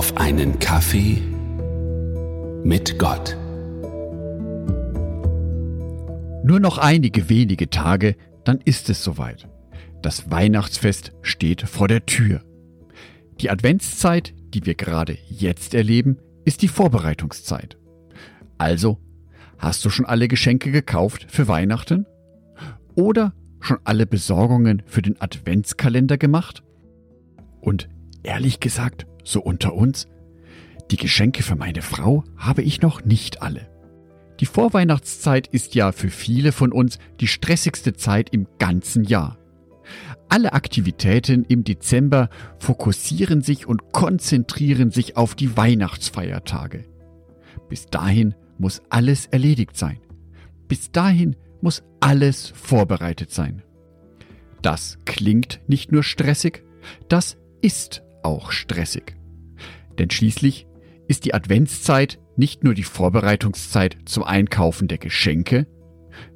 auf einen Kaffee mit Gott. Nur noch einige wenige Tage, dann ist es soweit. Das Weihnachtsfest steht vor der Tür. Die Adventszeit, die wir gerade jetzt erleben, ist die Vorbereitungszeit. Also, hast du schon alle Geschenke gekauft für Weihnachten? Oder schon alle Besorgungen für den Adventskalender gemacht? Und ehrlich gesagt, so unter uns, die Geschenke für meine Frau habe ich noch nicht alle. Die Vorweihnachtszeit ist ja für viele von uns die stressigste Zeit im ganzen Jahr. Alle Aktivitäten im Dezember fokussieren sich und konzentrieren sich auf die Weihnachtsfeiertage. Bis dahin muss alles erledigt sein. Bis dahin muss alles vorbereitet sein. Das klingt nicht nur stressig, das ist auch stressig. Denn schließlich ist die Adventszeit nicht nur die Vorbereitungszeit zum Einkaufen der Geschenke,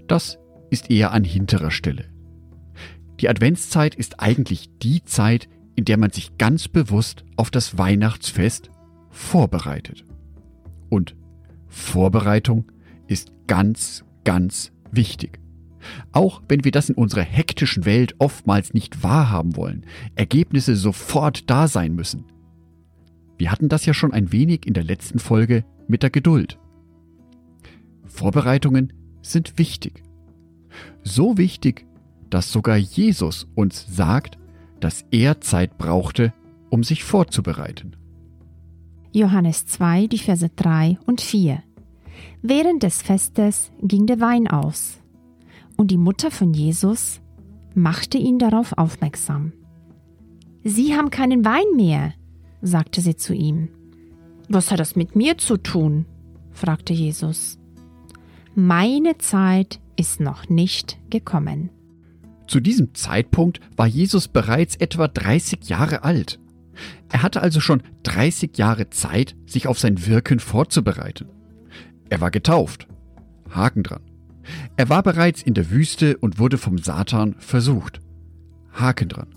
das ist eher an hinterer Stelle. Die Adventszeit ist eigentlich die Zeit, in der man sich ganz bewusst auf das Weihnachtsfest vorbereitet. Und Vorbereitung ist ganz, ganz wichtig. Auch wenn wir das in unserer hektischen Welt oftmals nicht wahrhaben wollen, Ergebnisse sofort da sein müssen. Wir hatten das ja schon ein wenig in der letzten Folge mit der Geduld. Vorbereitungen sind wichtig. So wichtig, dass sogar Jesus uns sagt, dass er Zeit brauchte, um sich vorzubereiten. Johannes 2, die Verse 3 und 4. Während des Festes ging der Wein aus und die Mutter von Jesus machte ihn darauf aufmerksam. Sie haben keinen Wein mehr, sagte sie zu ihm. Was hat das mit mir zu tun? fragte Jesus. Meine Zeit ist noch nicht gekommen. Zu diesem Zeitpunkt war Jesus bereits etwa 30 Jahre alt. Er hatte also schon 30 Jahre Zeit, sich auf sein Wirken vorzubereiten. Er war getauft. Haken dran. Er war bereits in der Wüste und wurde vom Satan versucht. Haken dran.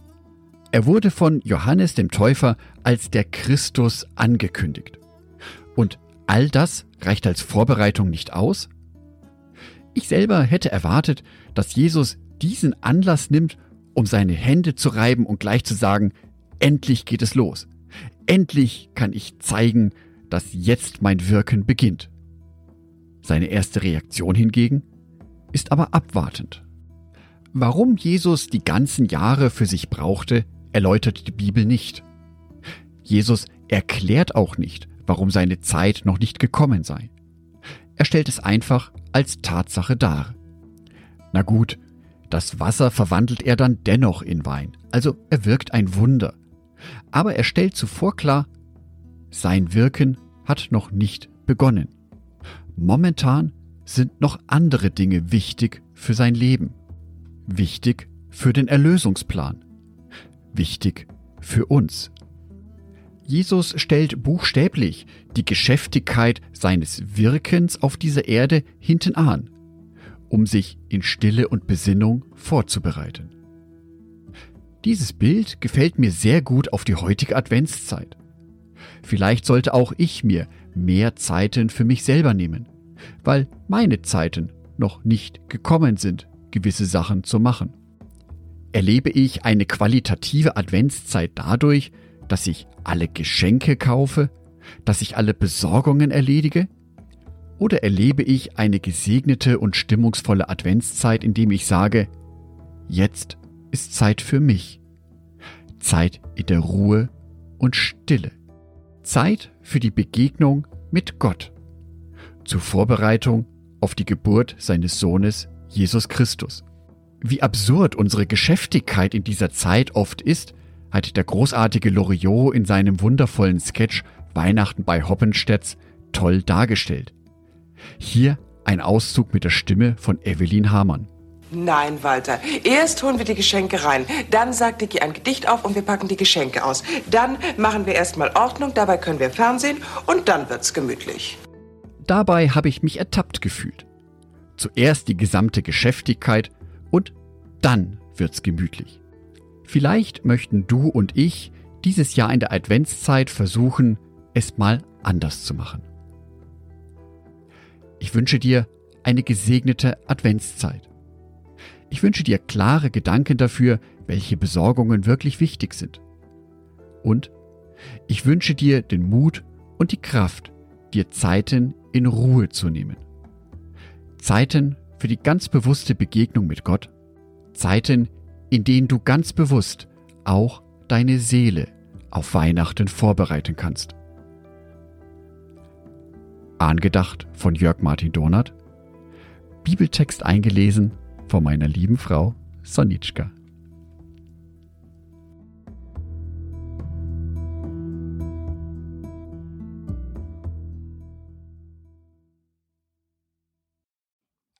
Er wurde von Johannes dem Täufer als der Christus angekündigt. Und all das reicht als Vorbereitung nicht aus? Ich selber hätte erwartet, dass Jesus diesen Anlass nimmt, um seine Hände zu reiben und gleich zu sagen, endlich geht es los. Endlich kann ich zeigen, dass jetzt mein Wirken beginnt. Seine erste Reaktion hingegen ist aber abwartend. Warum Jesus die ganzen Jahre für sich brauchte, erläutert die Bibel nicht. Jesus erklärt auch nicht, warum seine Zeit noch nicht gekommen sei. Er stellt es einfach als Tatsache dar. Na gut, das Wasser verwandelt er dann dennoch in Wein, also er wirkt ein Wunder. Aber er stellt zuvor klar, sein Wirken hat noch nicht begonnen. Momentan sind noch andere Dinge wichtig für sein Leben. Wichtig für den Erlösungsplan. Wichtig für uns. Jesus stellt buchstäblich die Geschäftigkeit seines Wirkens auf dieser Erde hinten an um sich in Stille und Besinnung vorzubereiten. Dieses Bild gefällt mir sehr gut auf die heutige Adventszeit. Vielleicht sollte auch ich mir mehr Zeiten für mich selber nehmen, weil meine Zeiten noch nicht gekommen sind, gewisse Sachen zu machen. Erlebe ich eine qualitative Adventszeit dadurch, dass ich alle Geschenke kaufe, dass ich alle Besorgungen erledige, oder erlebe ich eine gesegnete und stimmungsvolle Adventszeit, indem ich sage, jetzt ist Zeit für mich. Zeit in der Ruhe und Stille. Zeit für die Begegnung mit Gott. Zur Vorbereitung auf die Geburt seines Sohnes Jesus Christus. Wie absurd unsere Geschäftigkeit in dieser Zeit oft ist, hat der großartige Loriot in seinem wundervollen Sketch Weihnachten bei Hoppenstedts toll dargestellt. Hier ein Auszug mit der Stimme von Evelyn Hamann. Nein, Walter. Erst holen wir die Geschenke rein. Dann sagt Dicky ein Gedicht auf und wir packen die Geschenke aus. Dann machen wir erstmal Ordnung, dabei können wir Fernsehen und dann wird's gemütlich. Dabei habe ich mich ertappt gefühlt. Zuerst die gesamte Geschäftigkeit und dann wird's gemütlich. Vielleicht möchten du und ich dieses Jahr in der Adventszeit versuchen, es mal anders zu machen. Ich wünsche dir eine gesegnete Adventszeit. Ich wünsche dir klare Gedanken dafür, welche Besorgungen wirklich wichtig sind. Und ich wünsche dir den Mut und die Kraft, dir Zeiten in Ruhe zu nehmen. Zeiten für die ganz bewusste Begegnung mit Gott. Zeiten, in denen du ganz bewusst auch deine Seele auf Weihnachten vorbereiten kannst. Angedacht von Jörg Martin Donat. Bibeltext eingelesen von meiner lieben Frau Sonitschka.